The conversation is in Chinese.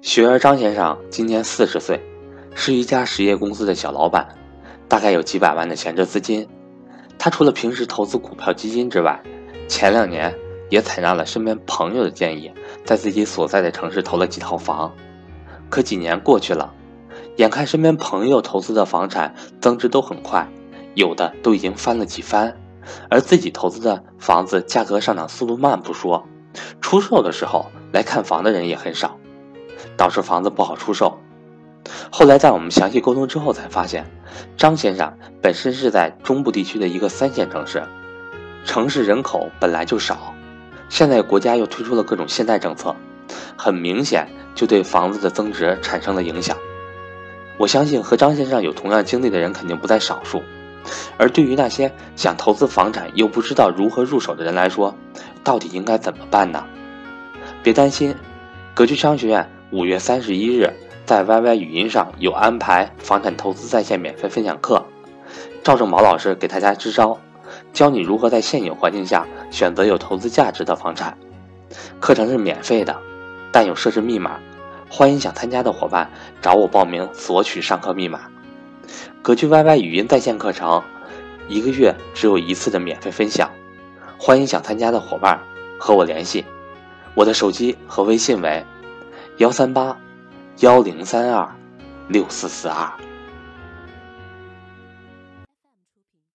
学儿张先生今年四十岁，是一家实业公司的小老板，大概有几百万的闲置资金。他除了平时投资股票基金之外，前两年也采纳了身边朋友的建议，在自己所在的城市投了几套房。可几年过去了，眼看身边朋友投资的房产增值都很快，有的都已经翻了几番，而自己投资的房子价格上涨速度慢不说。出售的时候来看房的人也很少，导致房子不好出售。后来在我们详细沟通之后，才发现张先生本身是在中部地区的一个三线城市，城市人口本来就少，现在国家又推出了各种现代政策，很明显就对房子的增值产生了影响。我相信和张先生有同样经历的人肯定不在少数。而对于那些想投资房产又不知道如何入手的人来说，到底应该怎么办呢？别担心，格局商学院五月三十一日在 YY 语音上有安排房产投资在线免费分享课，赵正宝老师给大家支招，教你如何在现有环境下选择有投资价值的房产。课程是免费的，但有设置密码，欢迎想参加的伙伴找我报名索取上课密码。格局 YY 语音在线课程，一个月只有一次的免费分享，欢迎想参加的伙伴和我联系，我的手机和微信为幺三八幺零三二六四四二。